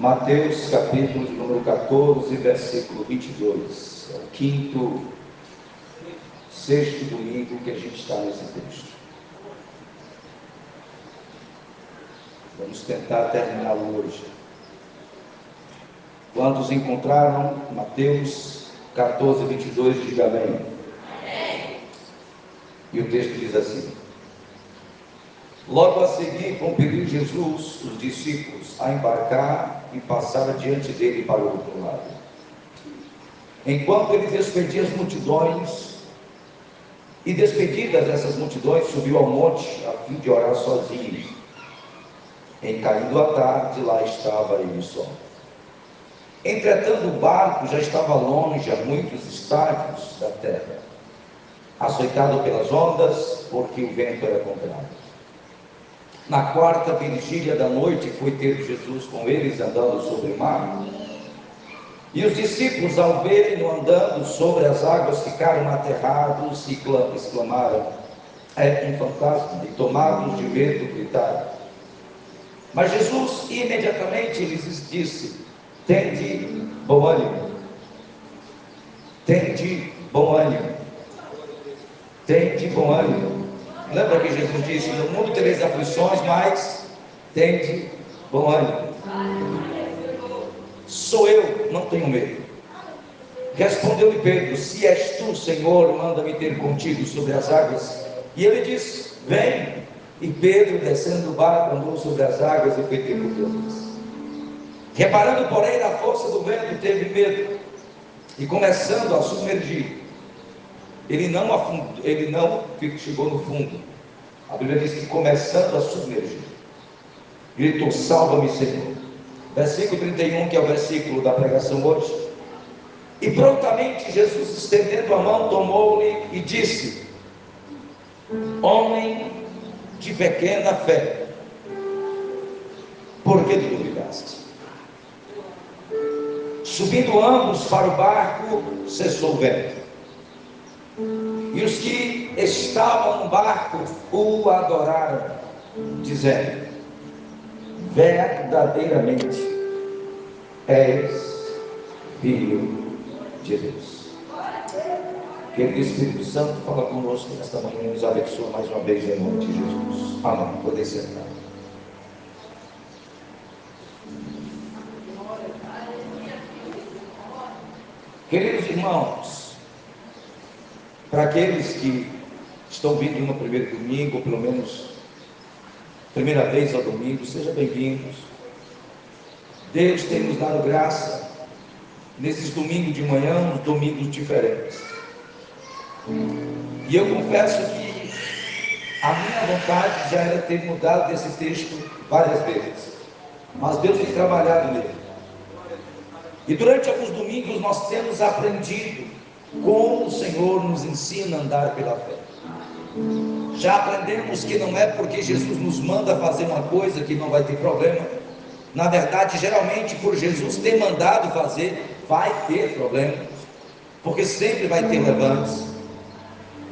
Mateus capítulo número 14, versículo 22. É o quinto, sexto domingo que a gente está nesse texto. Vamos tentar terminá-lo hoje. Quantos encontraram Mateus 14, 22, diga amém. E o texto diz assim: Logo a seguir, compeliu Jesus os discípulos a embarcar e passar adiante dele para o outro lado. Enquanto ele despedia as multidões, e despedidas essas multidões, subiu ao monte a fim de orar sozinho. Em caindo a tarde, lá estava ele só. Entretanto, o barco já estava longe a muitos estádios da terra, açoitado pelas ondas, porque o vento era contrário. Na quarta vigília da noite foi ter Jesus com eles andando sobre o mar. E os discípulos, ao verem-no andando sobre as águas, ficaram aterrados e exclamaram: É um fantasma! E tomados de medo, gritaram. Mas Jesus imediatamente lhes disse: Tende bom ânimo. Tende bom ânimo. Tende bom ânimo. Lembra que Jesus disse: No mundo tereis aflições, mas tende bom ânimo. Sou eu, não tenho medo. Respondeu-lhe Pedro: Se és tu, Senhor, manda-me ter contigo sobre as águas. E ele disse: Vem. E Pedro, descendo do barco, andou sobre as águas e foi ter com Deus. Reparando, porém, na força do vento, teve medo. E começando a submergir, ele não, afundou, ele não chegou no fundo. A Bíblia diz que começando a submergir, gritou: Salva-me, Senhor. Versículo 31, que é o versículo da pregação hoje. E prontamente Jesus, estendendo a mão, tomou-lhe e disse: Homem de pequena fé, por que duvidaste? Subindo ambos para o barco, cessou o vento. E os que estavam no barco o adoraram, dizendo: Verdadeiramente és filho de Deus. Querido Espírito Santo, fala conosco nesta manhã e nos abençoa mais uma vez em nome de Jesus. Amém. Poder sentar. Queridos irmãos, para aqueles que estão vindo no primeiro domingo, ou pelo menos primeira vez ao domingo, sejam bem-vindos. Deus tem nos dado graça nesses domingos de manhã, domingos diferentes. E eu confesso que a minha vontade já era ter mudado desse texto várias vezes. Mas Deus tem trabalhado nele. E durante alguns domingos nós temos aprendido como o Senhor nos ensina a andar pela fé. Já aprendemos que não é porque Jesus nos manda fazer uma coisa que não vai ter problema. Na verdade, geralmente, por Jesus ter mandado fazer, vai ter problema, porque sempre vai ter levantes.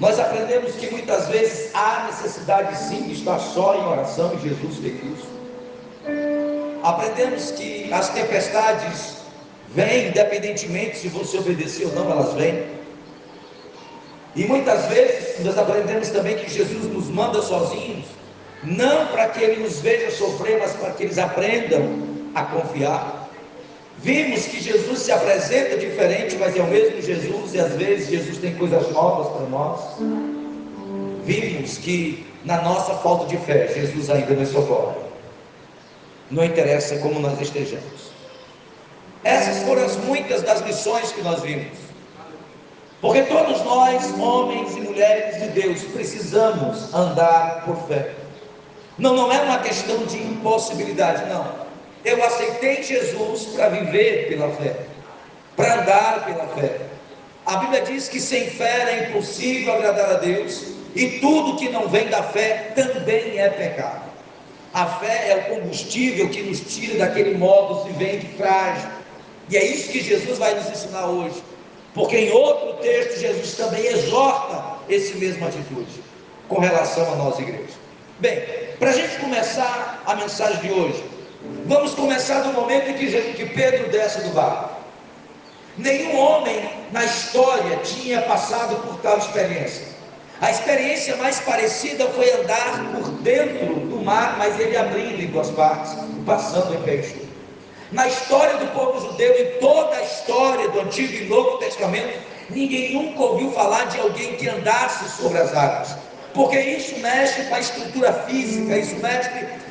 Nós aprendemos que muitas vezes há necessidade sim de estar só em oração e Jesus fez isso. Aprendemos que as tempestades Vem, independentemente se você obedecer ou não, elas vêm. E muitas vezes nós aprendemos também que Jesus nos manda sozinhos, não para que Ele nos veja sofrer, mas para que eles aprendam a confiar. Vimos que Jesus se apresenta diferente, mas é o mesmo Jesus, e às vezes Jesus tem coisas novas para nós. Vimos que na nossa falta de fé, Jesus ainda nos socorre. Não interessa como nós estejamos. Essas foram as muitas das lições que nós vimos. Porque todos nós, homens e mulheres de Deus, precisamos andar por fé. Não, não é uma questão de impossibilidade, não. Eu aceitei Jesus para viver pela fé, para andar pela fé. A Bíblia diz que sem fé é impossível agradar a Deus, e tudo que não vem da fé também é pecado. A fé é o combustível que nos tira daquele modo se vem de frágil, e é isso que Jesus vai nos ensinar hoje. Porque em outro texto, Jesus também exorta esse mesmo atitude com relação à nossa igreja. Bem, para a gente começar a mensagem de hoje, Vamos começar do momento em que, que Pedro desce do barco. Nenhum homem na história tinha passado por tal experiência. A experiência mais parecida foi andar por dentro do mar, mas ele abrindo em duas partes, passando em peixe. Na história do povo judeu, em toda a história do Antigo e Novo Testamento, ninguém nunca ouviu falar de alguém que andasse sobre as águas, porque isso mexe com a estrutura física, isso mexe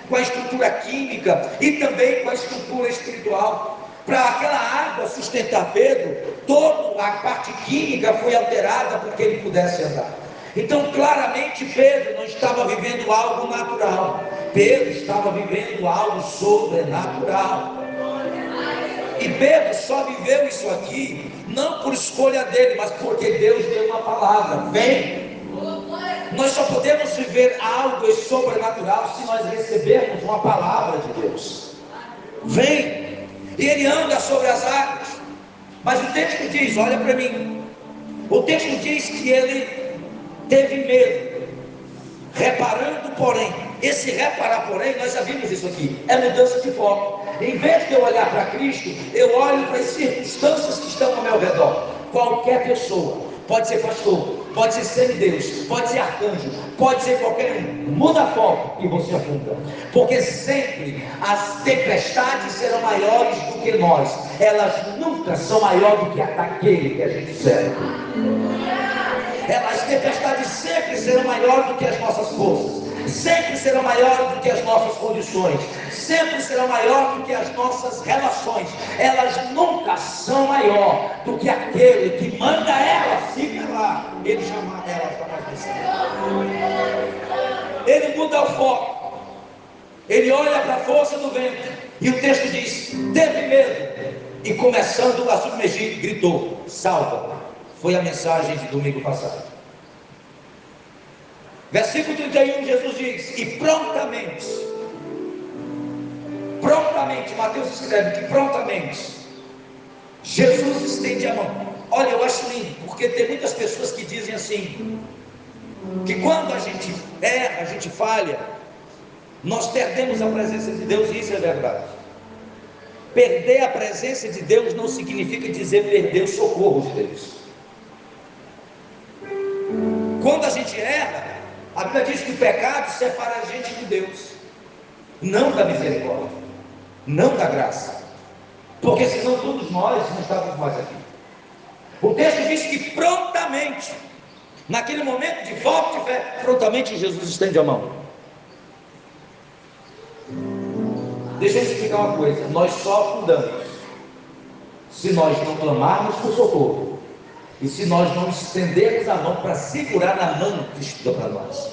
com a estrutura química e também com a estrutura espiritual. Para aquela água sustentar Pedro, toda a parte química foi alterada para que ele pudesse andar. Então, claramente, Pedro não estava vivendo algo natural, Pedro estava vivendo algo sobrenatural. E Pedro só viveu isso aqui, não por escolha dele, mas porque Deus deu uma palavra: vem. Nós só podemos viver algo sobrenatural se nós recebermos uma palavra de Deus. Vem. E ele anda sobre as águas. Mas o texto diz: olha para mim. O texto diz que ele teve medo. Reparando, porém, esse reparar, porém, nós já vimos isso aqui, é mudança de foco. Em vez de eu olhar para Cristo, eu olho para as circunstâncias que estão ao meu redor. Qualquer pessoa, pode ser pastor, pode ser semideus, pode ser arcanjo, pode ser qualquer um. Muda a foto e você afunda. Porque sempre as tempestades serão maiores do que nós. Elas nunca são maiores do que aquele que a gente serve. As tempestades sempre serão maiores do que as nossas forças sempre serão maiores do que as nossas condições, sempre serão maiores do que as nossas relações. Elas nunca são maior do que aquele que manda elas se lá. Ele chama elas para mais Ele muda o foco. Ele olha para a força do vento. E o texto diz: teve medo. E começando a submergir, gritou: salva. Foi a mensagem de domingo passado. Versículo 31, Jesus diz: E prontamente, prontamente, Mateus escreve que prontamente, Jesus estende a mão. Olha, eu acho lindo, porque tem muitas pessoas que dizem assim: que quando a gente erra, a gente falha, nós perdemos a presença de Deus, e isso é verdade. Perder a presença de Deus não significa dizer perder o socorro de Deus. Quando a gente erra, a Bíblia diz que o pecado separa a gente de Deus, não da misericórdia, não da graça, porque senão todos nós não estávamos mais aqui. O texto diz que prontamente, naquele momento de falta de fé, prontamente Jesus estende a mão. Deixa eu explicar uma coisa: nós só afundamos se nós não clamarmos por socorro e se nós não estendermos a mão para segurar na mão que estuda para nós.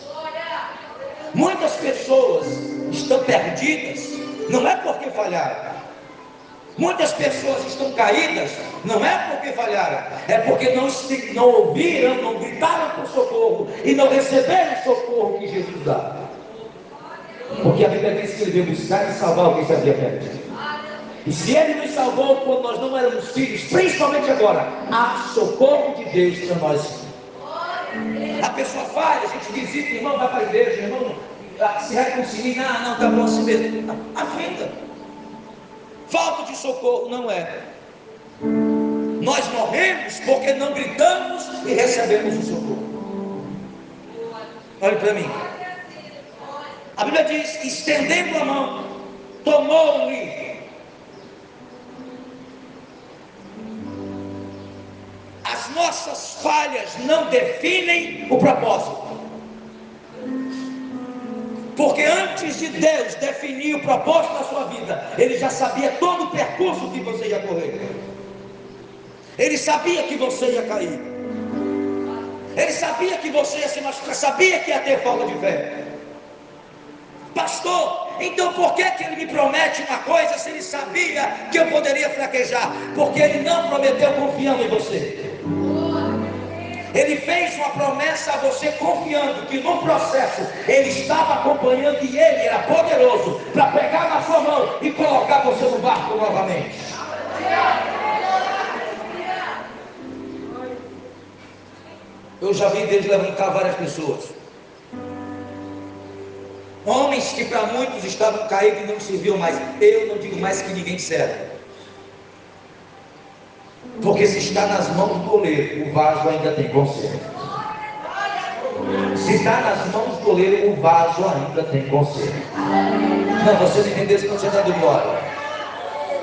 Muitas pessoas estão perdidas, não é porque falharam. Muitas pessoas estão caídas, não é porque falharam, é porque não, não ouviram, não gritaram por socorro e não receberam o socorro que Jesus dá. Porque a Bíblia diz que ele veio buscar e salvar o que havia perdido. E se Ele nos salvou quando nós não éramos filhos, principalmente agora, há socorro de Deus para nós. A pessoa falha, a gente visita, irmão, vai para a igreja, irmão, ah, se reconcilia, não, não, está bom assim mesmo. A vida. Falta de socorro não é. Nós morremos porque não gritamos e recebemos o socorro. Olhe para mim. A Bíblia diz: estendendo a mão, tomou-lhe nossas falhas não definem o propósito. Porque antes de Deus definir o propósito da sua vida, Ele já sabia todo o percurso que você ia correr. Ele sabia que você ia cair. Ele sabia que você ia se machucar, sabia que ia ter falta de fé. Pastor, então por que, que ele me promete uma coisa se ele sabia que eu poderia fraquejar? Porque ele não prometeu confiando em você. Ele fez uma promessa a você confiando que no processo ele estava acompanhando e ele era poderoso para pegar na sua mão e colocar você no barco novamente. Eu já vi Deus levantar várias pessoas. Homens que para muitos estavam caídos e não serviam mais. Eu não digo mais que ninguém serve. Porque se está nas mãos do oleiro, o vaso ainda tem conserto. Se está nas mãos do oleiro, o vaso ainda tem conserto. Não, você não entendeu isso, não você está de glória.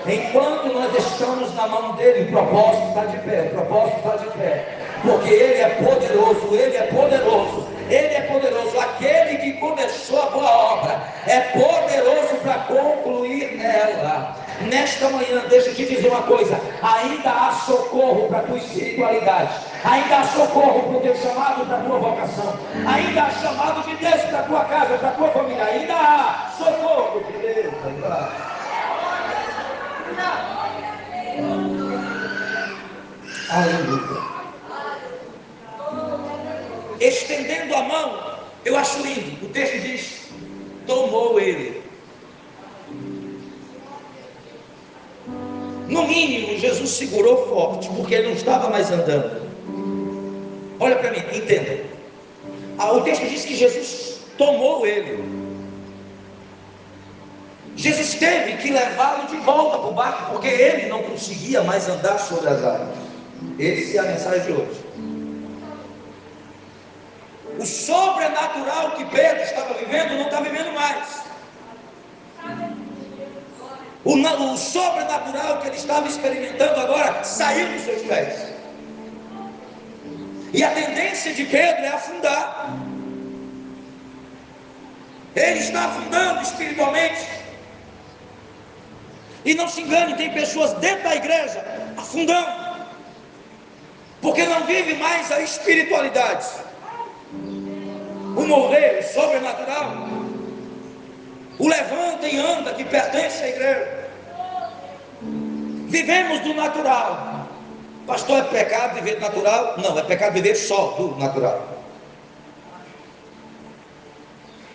Enquanto nós estamos na mão dele, o propósito está de pé, o propósito está de pé. Porque ele é poderoso, ele é poderoso, ele é poderoso. Aquele que começou a boa obra é poderoso para concluir ela. Nesta manhã, deixa eu te dizer uma coisa: ainda há socorro para a tua espiritualidade, ainda há socorro para o teu chamado, para a tua vocação, ainda há chamado de Deus para a tua casa, para a tua família, ainda há socorro de Deus. Aleluia. Estendendo a mão, eu acho lindo. O texto diz: tomou ele. No mínimo, Jesus segurou forte, porque ele não estava mais andando. Olha para mim, entenda. Ah, o texto diz que Jesus tomou ele. Jesus teve que levá-lo de volta para o barco, porque ele não conseguia mais andar sobre as águas. Essa é a mensagem de hoje. O sobrenatural que Pedro estava vivendo não está vivendo mais. O, o sobrenatural que ele estava experimentando agora saiu dos seus pés. E a tendência de Pedro é afundar. Ele está afundando espiritualmente. E não se engane, tem pessoas dentro da igreja afundando. Porque não vive mais a espiritualidade. O mover, o sobrenatural o levanta e anda que pertence à igreja. Vivemos do natural. Pastor, é pecado viver do natural? Não, é pecado viver só do natural.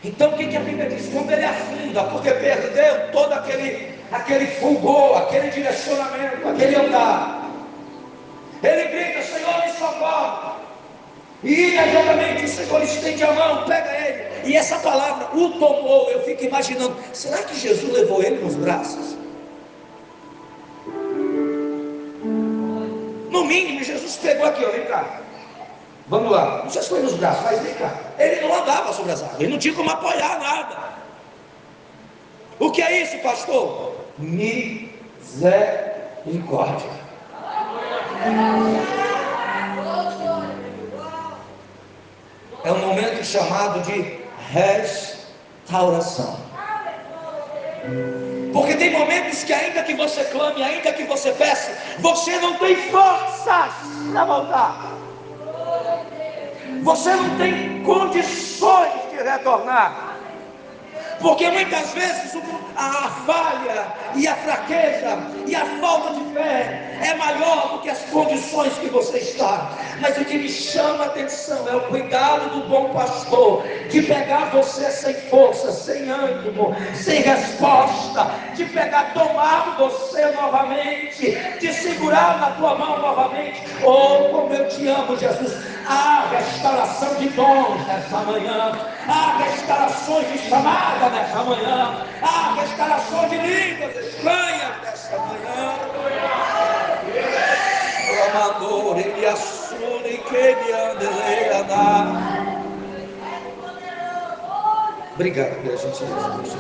Então o que, que a Bíblia diz? Quando ele afunda, porque perdeu todo aquele, aquele fulgor, aquele direcionamento, aquele andar. Ele grita, Senhor, me socorre. E imediatamente o Senhor E essa palavra, o tomou, eu fico imaginando, será que Jesus levou ele nos braços? No mínimo, Jesus pegou aqui, ó, vem cá. Vamos lá, não sei se foi nos braços, mas vem cá. Ele não andava sobre as águas, ele não tinha como apoiar nada. O que é isso, pastor? Misericórdia. É um momento chamado de restauração. Porque tem momentos que, ainda que você clame, ainda que você peça, você não tem forças para voltar. Você não tem condições de retornar. Porque muitas vezes a falha e a fraqueza e a falta de fé é maior do que as condições que você está. Mas o que me chama a atenção é o cuidado do bom pastor de pegar você sem força, sem ânimo, sem resposta, de pegar, tomar você novamente, de segurar na tua mão novamente. Oh, como eu te amo, Jesus. Há restauração de dons nessa manhã, há restaurações de chamada nessa manhã, há restauração de línguas estranhas nessa manhã. O amador, ele assume que ele anda Obrigado pela gentileza do seu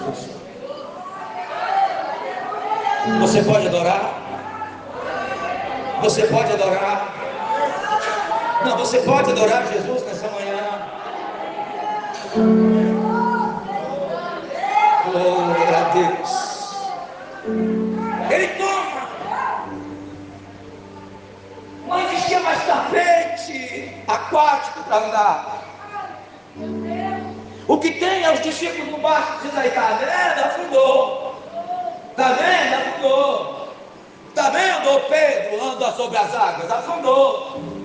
Você pode adorar? Você pode adorar? Não, você pode adorar Jesus nessa manhã. Glória a Deus. Ele toma. Não existia mais tapete aquático para andar. O que tem é os discípulos no barco diz aí, tá vendo? Afundou. Tá vendo? Afundou. Tá vendo, Pedro anda sobre as águas? Afundou.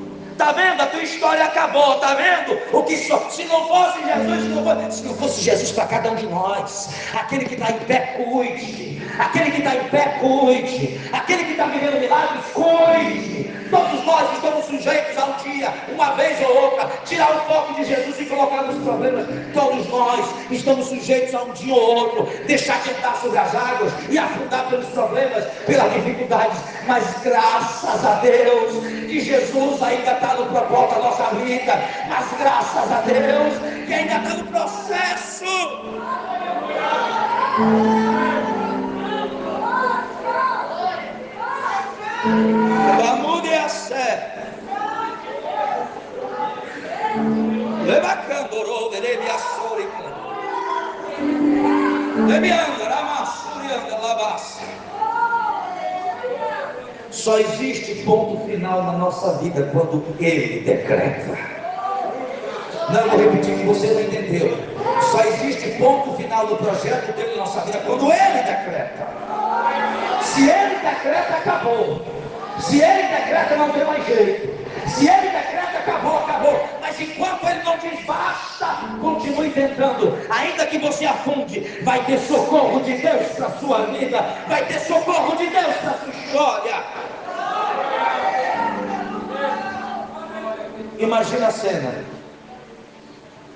Está vendo? A tua história acabou. Está vendo? O que so... se não fosse Jesus, se não fosse, se não fosse Jesus para cada um de nós, aquele que está em pé, cuide, Aquele que está em pé, cuide. Aquele que está vivendo milagres, cuide. Todos nós estamos sujeitos a um dia, uma vez ou outra, tirar o foco de Jesus e colocar nos problemas. Todos nós estamos sujeitos a um dia ou outro, deixar de andar sobre as águas e afundar pelos problemas, pelas dificuldades. Mas graças a Deus que Jesus ainda está no propósito da nossa vida. Mas graças a Deus que ainda está no processo. Vamos de sé. Levacandoro, verebe a sórica. Levianda, ramassurianda, lavassa. Só existe ponto final na nossa vida quando Ele decreta. Não, vou repetir que você não entendeu. Só existe ponto final no projeto dele na nossa vida quando Ele decreta. Se Ele decreta, acabou. Se Ele decreta, não tem mais jeito. Se Ele decreta, acabou, acabou. Mas enquanto Ele não diz basta, continue tentando. Ainda que você afunde, vai ter socorro de Deus para a sua vida. Vai ter socorro de Deus para a sua história. Imagina a cena.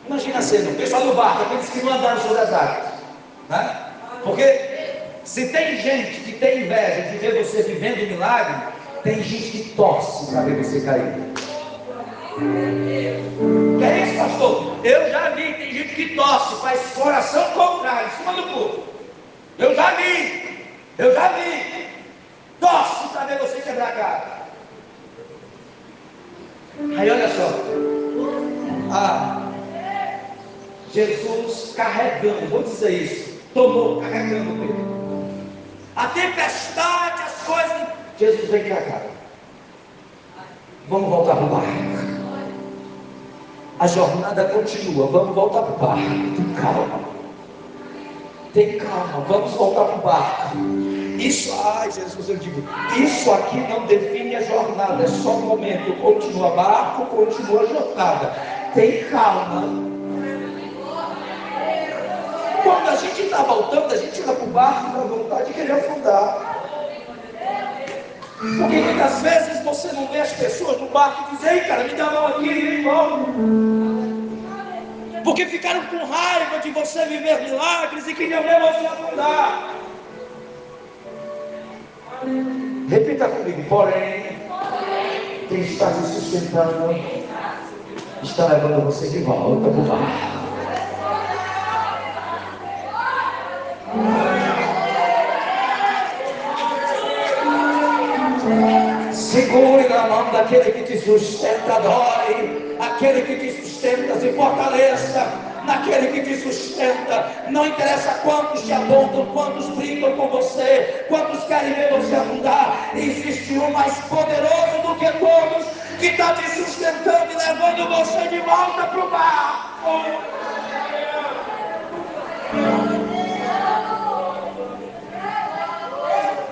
Imagina a cena. O pessoal do barco, aqueles que não andaram sobre as águas. Né? Porque se tem gente que tem inveja de ver você vivendo milagre, tem gente que torce para ver você cair. Que é isso, pastor? Eu já vi, tem gente que torce, faz coração contrário, em cima do corpo. Eu já vi, eu já vi. Torce para ver você quebrar a cara. Aí olha só. Ah, Jesus carregando, vou dizer isso, tomou carregando Pedro. A tempestade, as coisas. Jesus vem cá, cara. Vamos voltar para o barco. A jornada continua. Vamos voltar para o barco. Tem calma. Tem calma. Vamos voltar para o barco. Isso, ai Jesus, eu digo, isso aqui não define a jornada, é só um momento. Continua barco, continua a jornada. Tem calma. Quando a gente está voltando, a gente vai para o barco com vontade de querer afundar. Porque muitas vezes você não vê as pessoas no barco e diz, ei cara, me dá mão aqui volta. Porque ficaram com raiva de você viver milagres e queriam ver você afundar. Repita comigo, porém, quem está te sustentando está levando você de volta para o barco. Mão daquele que te sustenta, adore. Aquele que te sustenta, se fortaleça. Naquele que te sustenta. Não interessa quantos te apontam, quantos brigam com você, quantos querem ver você afundar. Existe um mais poderoso do que todos que está te sustentando e levando você de volta para o barco.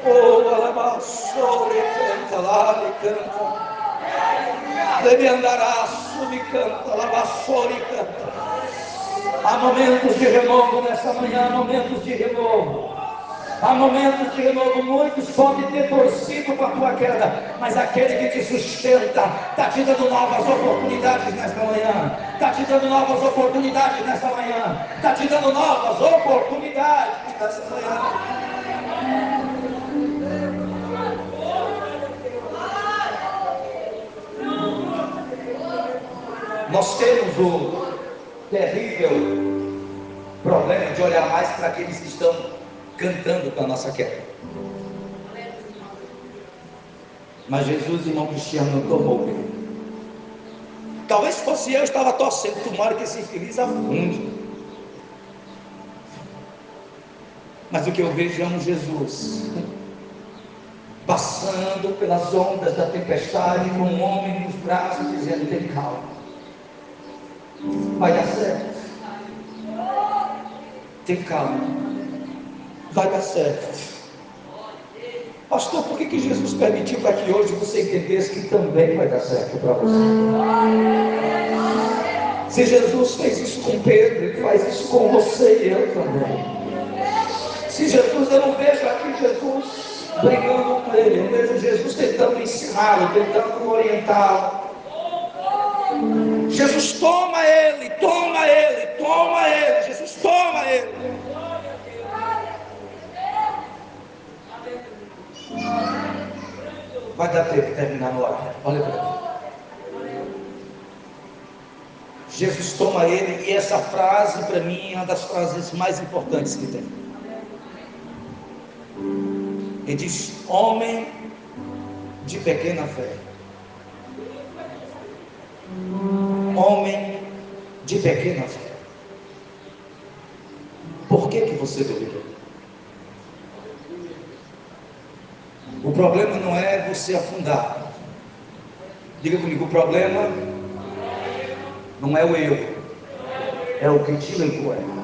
Oh, canta lá, me canta. Deve andará, canta, alabaçore, canta. Há momentos de renovo nessa manhã, momentos de renovo. Há momentos de renovo, muitos podem ter torcido para a tua queda, mas aquele que te sustenta está te dando novas oportunidades nesta manhã, está te dando novas oportunidades nesta manhã, está te dando novas oportunidades nesta manhã. Nós temos o terrível problema de olhar mais para aqueles que estão cantando com a nossa queda. Mas Jesus, irmão Cristiano, não tomou Talvez fosse eu, eu estava torcendo, tomara que esse infeliz afunde. Mas o que eu vejo é um Jesus passando pelas ondas da tempestade com um homem nos braços dizendo: tem calma Vai dar certo. Tem calma. Vai dar certo. Pastor, por que, que Jesus permitiu para que hoje você entendesse que também vai dar certo para você? Se Jesus fez isso com Pedro, Ele faz isso com você e eu também. Se Jesus, eu não vejo aqui Jesus brigando com ele, eu vejo Jesus tentando ensiná-lo, tentando orientá-lo. Jesus toma ele, toma ele, toma ele, Jesus toma ele. Vai dar tempo de terminar no ar. Olha para mim. Jesus toma ele, e essa frase para mim é uma das frases mais importantes que tem. Ele diz: Homem de pequena fé. Homem de pequena fé. Por que, que você duvidou? O problema não é você afundar. Diga comigo, o problema não é o erro, é o que te levou a errar.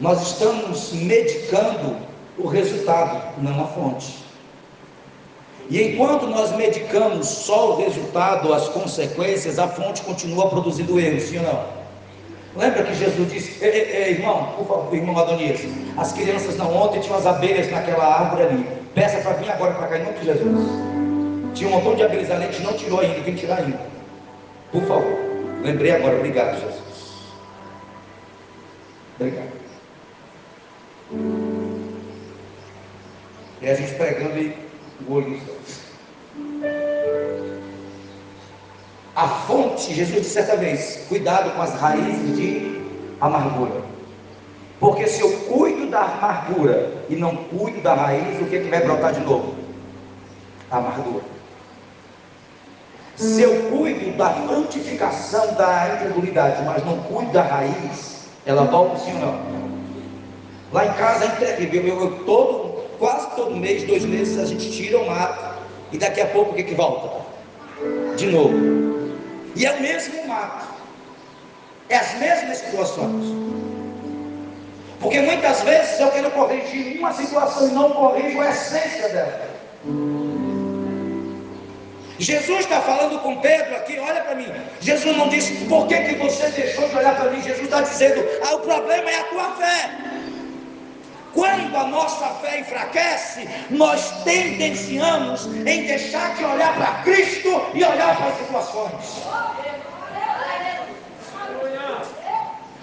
Nós estamos medicando o resultado, não a fonte. E enquanto nós medicamos só o resultado, as consequências, a fonte continua produzindo erro, sim ou não? Lembra que Jesus disse, ei, ei, ei, irmão, por favor, irmão Adonias, as crianças não ontem tinham as abelhas naquela árvore ali. Peça para vir agora para cá em nome de Jesus. Tinha um montão de abelhas ali, a gente não tirou ainda, quem tirar ainda. Por favor. Lembrei agora, obrigado, Jesus. Obrigado. E a gente pregando e o olho A fonte, Jesus disse certa vez: cuidado com as raízes de amargura. Porque se eu cuido da amargura e não cuido da raiz, o que, que vai brotar de novo? A amargura. Se eu cuido da frutificação da incredulidade, mas não cuido da raiz, ela volta sim ou não? Lá em casa é Eu, eu, todo, quase todo mês, dois meses, a gente tira o mato e daqui a pouco o que, que volta? De novo. E é o mesmo mato. É as mesmas situações. Porque muitas vezes eu quero corrigir uma situação e não corrijo a essência dela. Jesus está falando com Pedro aqui, olha para mim. Jesus não disse, por que, que você deixou de olhar para mim? Jesus está dizendo, ah, o problema é a tua fé. Quando a nossa fé enfraquece, nós tendenciamos em deixar de olhar para Cristo e olhar para as situações.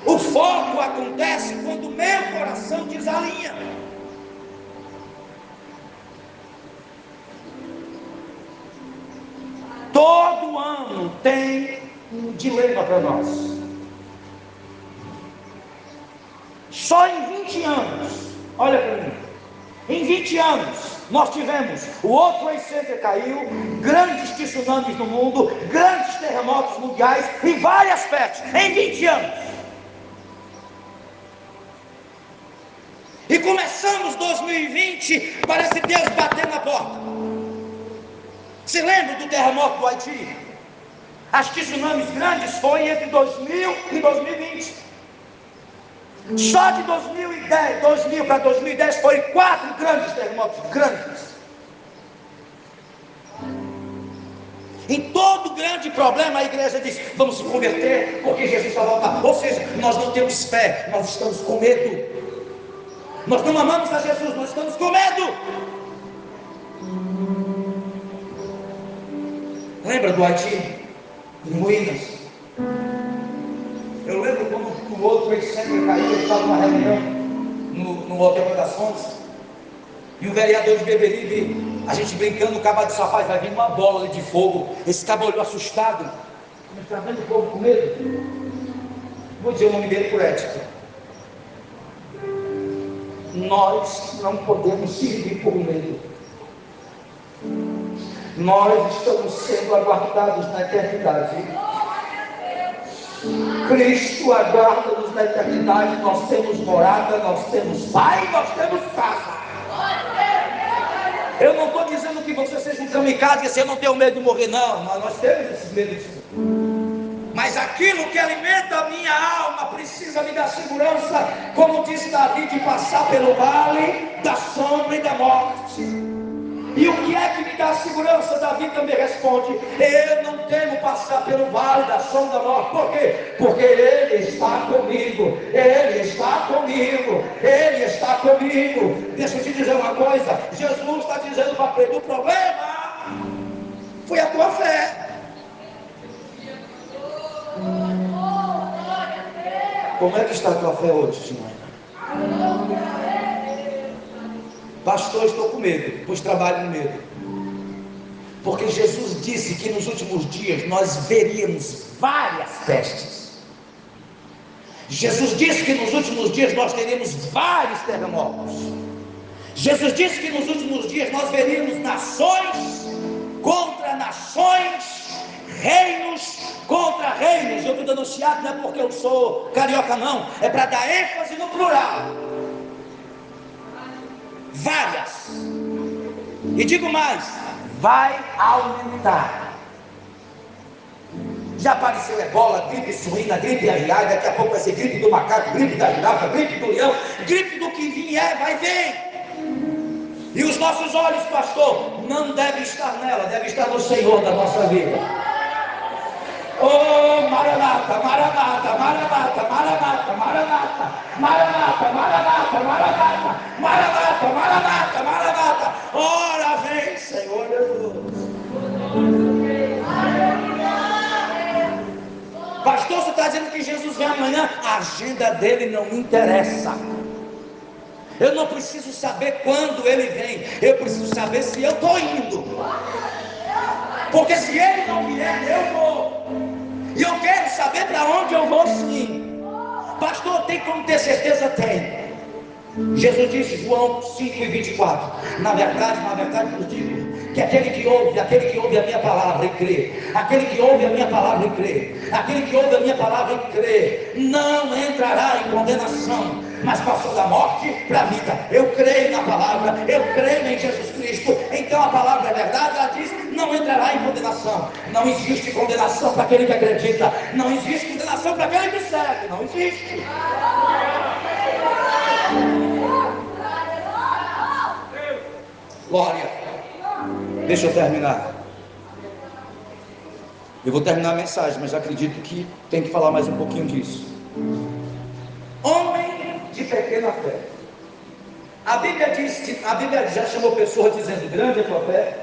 O foco acontece quando o meu coração desalinha. Todo ano tem um dilema para nós. Só em 20 anos Olha para mim. Em 20 anos, nós tivemos o outro Trade Center caiu, grandes tsunamis no mundo, grandes terremotos mundiais e várias pestes. Em 20 anos. E começamos 2020, parece Deus bater na porta. Se lembra do terremoto do Haiti? As tsunamis grandes foi entre 2000 e 2020. Só de 2010, 2000 para 2010 foi quatro grandes terremotos, grandes. Em todo grande problema a igreja diz: vamos se converter, porque Jesus vai voltar. Ou seja, nós não temos fé, nós estamos com medo. Nós não amamos a Jesus, nós estamos com medo. Lembra do Haiti? Em ruínas. O outro ex-sempre caiu, eu estava numa reunião no, no Hotel das Fontes, e o vereador de Beberibe, a gente brincando, o cabo disse, rapaz, vai vir uma bola de fogo. Esse cabo olhou assustado. Está vendo o povo com medo? Vou dizer o nome dele por ética. Nós não podemos servir por medo. Nós estamos sendo aguardados na eternidade Cristo aguarda-nos na eternidade. Nós temos morada, nós temos pai, nós temos casa. Eu não estou dizendo que você seja um kamikaze, que você não tem medo de morrer, não. Mas nós temos esses medos. Mas aquilo que alimenta a minha alma precisa me dar segurança, como disse Davi, de passar pelo vale da sombra e da morte. E o que é que me dá segurança? Davi também responde: Eu não temo passar pelo vale da sombra da morte. Por quê? Porque Ele está comigo. Ele está comigo. Ele está comigo. Deixa eu te dizer uma coisa: Jesus está dizendo para Pedro: o problema foi a tua fé. Como é que está a tua fé hoje, Senhor? Pastor, estou com medo, pois trabalho no medo. Porque Jesus disse que nos últimos dias nós veríamos várias pestes. Jesus disse que nos últimos dias nós teríamos vários terremotos. Jesus disse que nos últimos dias nós veríamos nações contra nações, reinos contra reinos. Eu estou denunciado não é porque eu sou carioca, não, é para dar ênfase no plural várias. E digo mais, vai aumentar. Já apareceu ebola, gripe suína, gripe aviária, daqui a pouco vai ser gripe do macaco, gripe da girafa, gripe do leão, gripe do que vier, vai vir. E os nossos olhos, pastor, não devem estar nela, devem estar no Senhor da nossa vida. Oh, Maranata, Maranata, Maranata, Maranata, Maranata, Maranata, Maranata, Maranata, Maranata, Maranata, Maranata. Ora vem, Senhor Jesus. Pastor, você está dizendo que Jesus vem amanhã? A agenda dele não me interessa. Eu não preciso saber quando ele vem, eu preciso saber se eu estou indo. Porque se ele não vier, eu vou. E eu quero saber para onde eu vou sim. Pastor, tem como ter certeza? Tem. Jesus disse, João 5 e 24: Na verdade, na verdade vos digo que aquele que ouve, aquele que ouve a minha palavra e crê, aquele que ouve a minha palavra e crê, aquele que ouve a minha palavra e crê, não entrará em condenação, mas passou da morte para a vida. Eu creio na palavra, eu creio em Jesus Cristo. Então a palavra é verdade, ela diz: não entrará em condenação. Não existe condenação para aquele que acredita, não existe condenação para aquele que serve, não existe. Glória. Deixa eu terminar. Eu vou terminar a mensagem, mas acredito que tem que falar mais um pouquinho disso. Homem de pequena fé. A Bíblia diz que a Bíblia já chamou pessoas dizendo grande é a tua fé.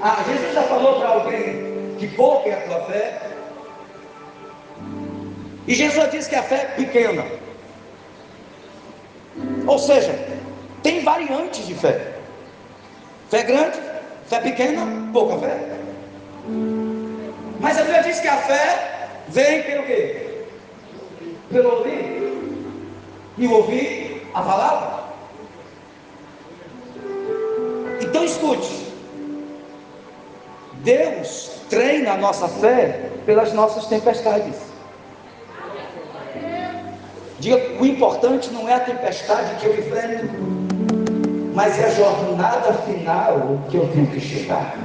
Ah, Jesus já falou para alguém que pouca é a tua fé. E Jesus disse que a fé é pequena. Ou seja, tem variantes de fé. Fé grande, fé pequena, pouca fé. Mas a Bíblia diz que a fé vem pelo quê? Pelo ouvir. E ouvir a palavra. Então escute. Deus treina a nossa fé pelas nossas tempestades. Diga, o importante não é a tempestade que eu enfrento, mas é a jornada final que eu tenho que chegar.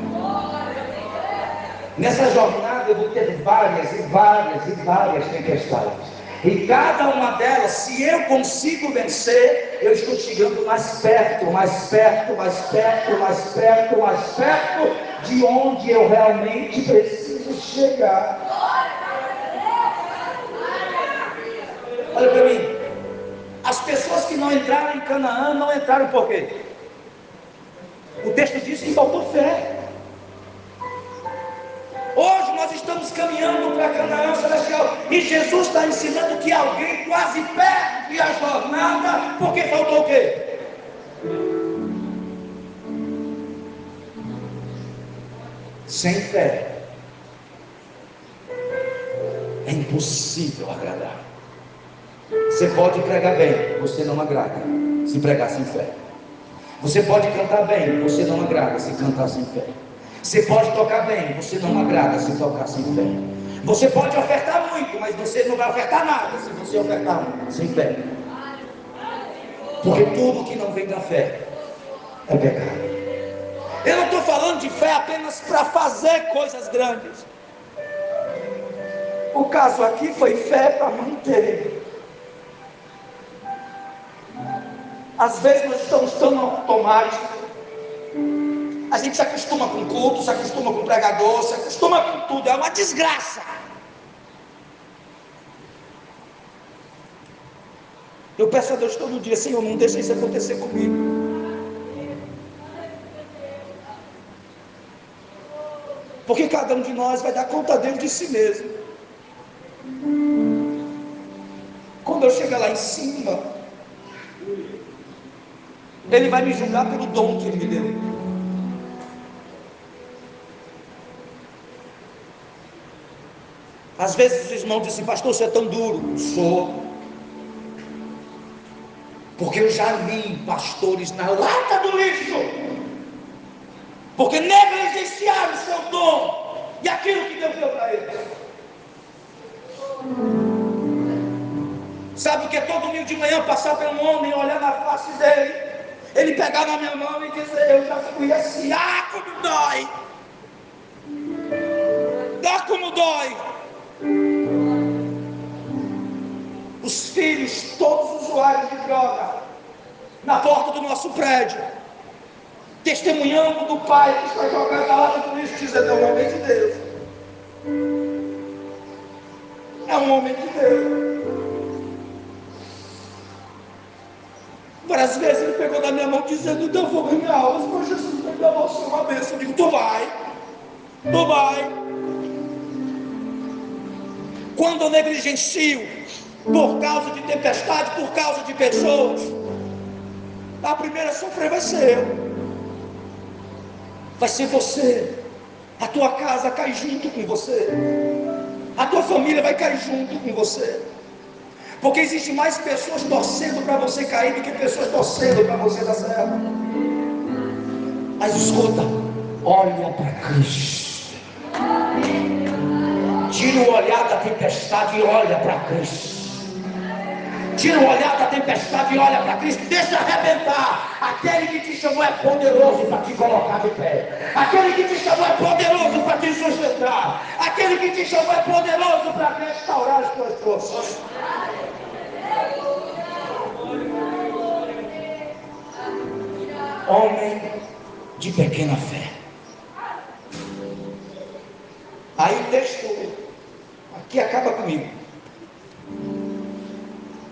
Nessa jornada eu vou ter várias e várias e várias tempestades. E cada uma delas, se eu consigo vencer, eu estou chegando mais perto, mais perto, mais perto, mais perto, mais perto de onde eu realmente preciso chegar. Olha para mim. As pessoas que não entraram em Canaã não entraram por quê? O texto diz que faltou fé. Nós estamos caminhando para Canaã Celestial e Jesus está ensinando que alguém quase perde a jornada porque faltou o quê? Sem fé é impossível agradar. Você pode pregar bem, você não agrada se pregar sem fé. Você pode cantar bem, você não agrada se cantar sem fé. Você pode tocar bem, você não agrada se tocar sem fé. Você pode ofertar muito, mas você não vai ofertar nada se você ofertar sem fé. Porque tudo que não vem da fé é pecado. Eu não estou falando de fé apenas para fazer coisas grandes. O caso aqui foi fé para manter. Às vezes nós estamos tão automáticos A gente se acostuma com culto, se acostuma com pregador, se acostuma com tudo, é uma desgraça. Eu peço a Deus todo dia, Senhor, não deixe isso acontecer comigo. Porque cada um de nós vai dar conta a Deus de si mesmo. Quando eu chegar lá em cima, Ele vai me julgar pelo dom que Ele me deu. Às vezes os irmãos dizem, pastor, você é tão duro. Sou. Porque eu já vi pastores na lata do lixo. Porque negligenciaram o seu dom e aquilo que Deus deu para eles. Sabe o que é todo domingo de manhã passar um homem, olhar na face dele, ele pegar na minha mão e dizer, eu já fui assim, ah, como dói! Dá como dói! Os filhos, todos usuários de droga, na porta do nosso prédio, testemunhando do pai que está jogando a lata do lixo, dizendo: é um homem de Deus. É um homem de Deus. Várias vezes ele pegou na minha mão dizendo: Eu vou ganhar aulas, mas Jesus vai dar uma bênção. Eu digo: Tu vai, tu vai. Quando eu negligencio por causa de tempestade, por causa de pessoas, a primeira a sofrer vai ser eu. Vai ser você. A tua casa cai junto com você. A tua família vai cair junto com você. Porque existe mais pessoas torcendo para você cair do que pessoas torcendo para você dar certo. Mas escuta, olha para Cristo. Tira o olhar da tempestade e olha para Cristo. Tira o olhar da tempestade e olha para Cristo. Deixa arrebentar. Aquele que te chamou é poderoso para te colocar de pé. Aquele que te chamou é poderoso para te sustentar. Aquele que te chamou é poderoso para restaurar as tuas forças. Homem de pequena fé. Aí o que acaba comigo.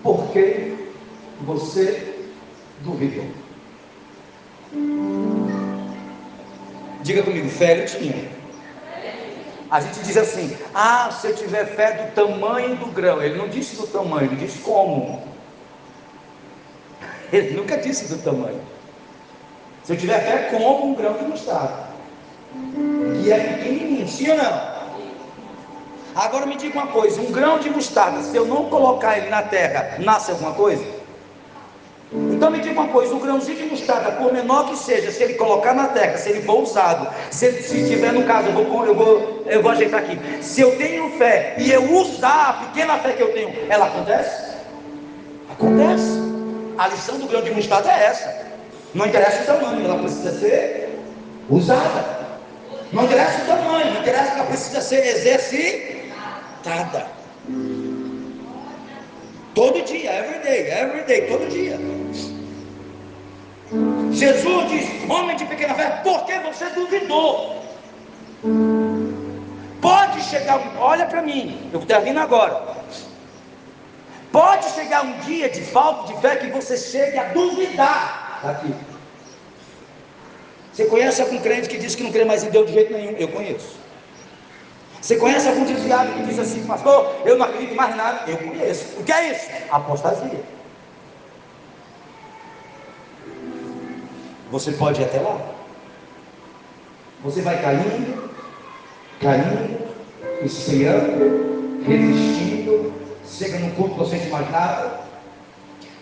Porque você duvidou. Diga comigo, fé ele tinha. A gente diz assim: ah, se eu tiver fé do tamanho do grão. Ele não disse do tamanho, ele disse como. Ele nunca disse do tamanho. Se eu tiver fé como um grão de mostarda, que é pequenininho, sim ou não? Agora me diga uma coisa: um grão de mostarda, se eu não colocar ele na terra, nasce alguma coisa? Então me diga uma coisa: um grãozinho de mostarda, por menor que seja, se ele colocar na terra, se ele for usado, se, se tiver no caso, eu vou, eu, vou, eu vou ajeitar aqui. Se eu tenho fé e eu usar a pequena fé que eu tenho, ela acontece? Acontece. A lição do grão de mostarda é essa. Não interessa o tamanho, ela precisa ser usada. Não interessa o tamanho, não interessa que ela precisa ser exercida Todo dia, every day, every day, todo dia. Jesus diz: Homem de pequena fé, porque você duvidou? Pode chegar, olha para mim, eu termino agora. Pode chegar um dia de falta de fé que você chegue a duvidar daqui. Você conhece algum crente que diz que não crê mais em Deus de jeito nenhum? Eu conheço. Você conhece algum desviado que diz assim, pastor, eu não acredito mais nada? Eu conheço. O que é isso? Apostasia. Você pode ir até lá. Você vai caindo, caindo, esfriando, resistindo, chega no culto você não mais nada.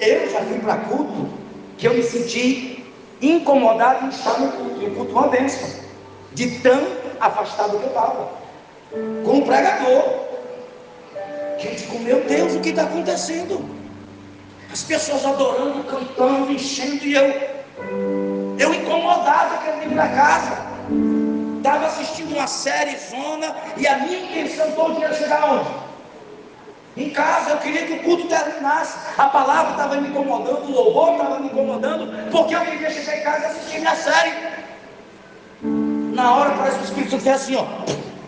Eu já fui para culto que eu me senti incomodado em estar no culto. E o culto é uma bênção. De tão afastado que eu estava com o pregador. Eu digo, meu Deus, o que está acontecendo? As pessoas adorando, cantando, enchendo, e eu, eu incomodado, querendo ir para casa. Estava assistindo uma série zona, e a minha intenção todo dia era chegar onde? Em casa, eu queria que o culto terminasse. A palavra estava me incomodando, o louvor estava me incomodando, porque eu queria chegar em casa e assistir minha série. Na hora parece que o Espírito Santo fez assim, ó.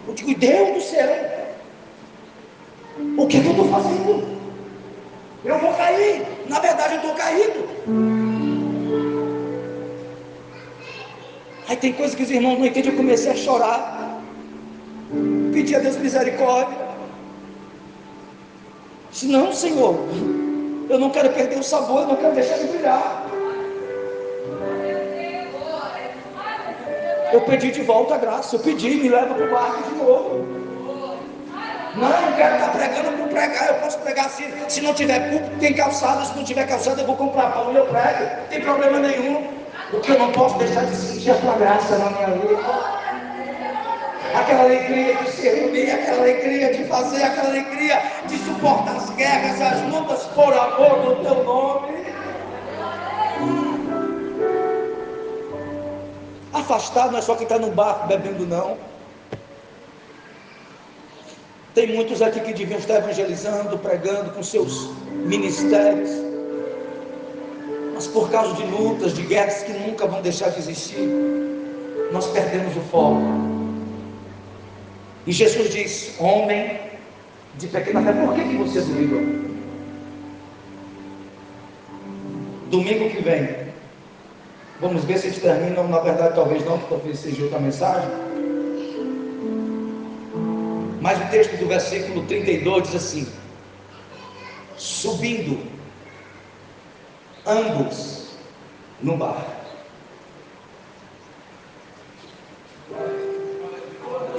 Eu digo, Deus do céu, o que, é que eu estou fazendo? Eu vou cair. Na verdade, eu estou caído. Aí tem coisa que os irmãos não entendem. Eu comecei a chorar. Pedi a Deus misericórdia. Disse, não, Senhor. Eu não quero perder o sabor, eu não quero deixar de brilhar. Eu pedi de volta a graça. Eu pedi, me leva para o barco de novo. Não, eu quero estar pregando por pregar. Eu posso pregar assim. Se não tiver público, tem calçada. Se não tiver calçada, eu vou comprar pão e eu prego. Não tem problema nenhum. Porque eu não posso deixar de sentir a tua graça na minha vida. Aquela alegria de servir, aquela alegria de fazer, aquela alegria de suportar as guerras, as lutas por amor do teu nome. Afastado não é só quem está no barco bebendo, não. Tem muitos aqui que deviam estar evangelizando, pregando com seus ministérios. Mas por causa de lutas, de guerras que nunca vão deixar de existir, nós perdemos o foco. E Jesus diz: Homem de pequena fé, por que, que você duvidou? Domingo que vem, vamos ver se eles terminam. Na verdade, talvez não, porque seja outra mensagem. Mas o texto do versículo 32 diz assim: Subindo ambos no barco.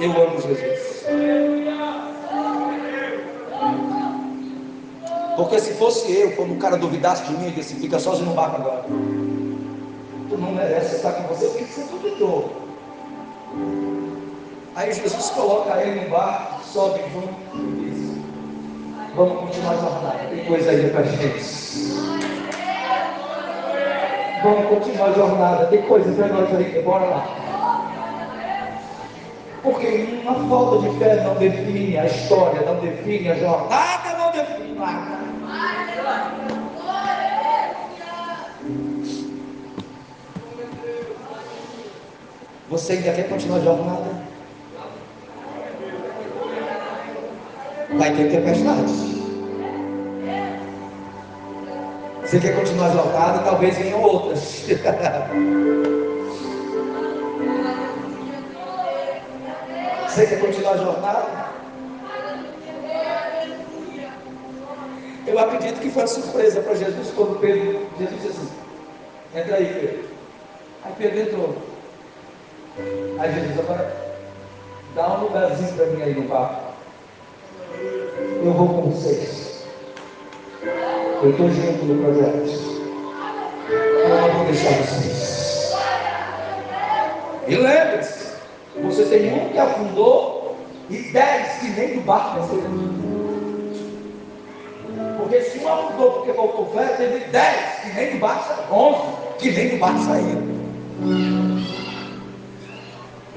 Eu amo Jesus. Porque se fosse eu, quando o cara duvidasse de mim, disse: fica sozinho no barco agora. Tu não merece estar com você, porque você duvidou. Aí Jesus coloca ele no barco, sobe junto e diz: Vamos continuar a jornada. Tem coisa aí para gente. Vamos continuar a jornada. Tem coisa para nós aí. Bora lá. Porque uma falta de fé não define a história, não define a jornada, não define nada. Você ainda quer continuar a jornada? vai ter tempestade. Você quer continuar exaltado? Talvez venham outras. Você quer continuar a jornada? Eu acredito que foi uma surpresa para Jesus quando Pedro, Jesus disse assim, entra aí Pedro. Aí Pedro entrou. Aí Jesus, agora dá um lugarzinho para mim aí no barco eu vou com vocês. Eu estou junto no projeto. Eu não vou deixar vocês. E lembre-se, você tem um que afundou e dez que nem do barco. Porque se um afundou porque faltou fé, teve dez que nem do barco saíram. Onze que nem do barco saíram.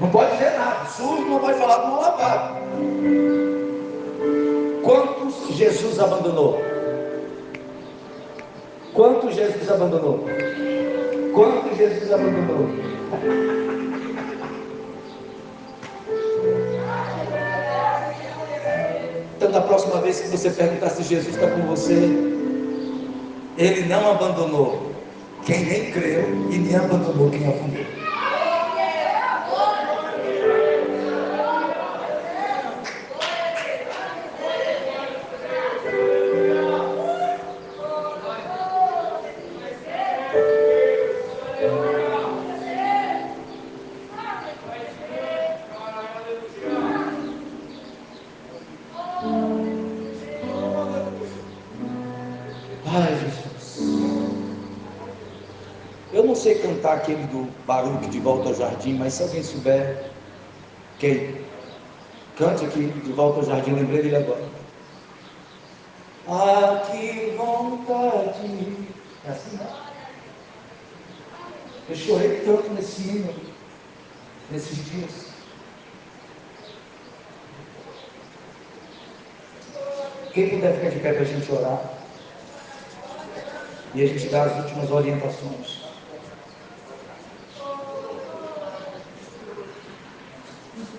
Não pode dizer nada. Sujo não pode falar com uma lavada. Quantos Jesus abandonou? Quantos Jesus abandonou? Quantos Jesus abandonou? Então, da próxima vez que você perguntar se Jesus está com você, Ele não abandonou quem nem creu e nem abandonou quem afundou. Baruque de volta ao jardim, mas se alguém souber, quem? Cante aqui de volta ao jardim, lembrei dele agora. Ah, que vontade! É assim, não? Eu chorei tanto nesse hino, nesses dias. Quem puder ficar de pé para a gente orar. E a gente dar as últimas orientações.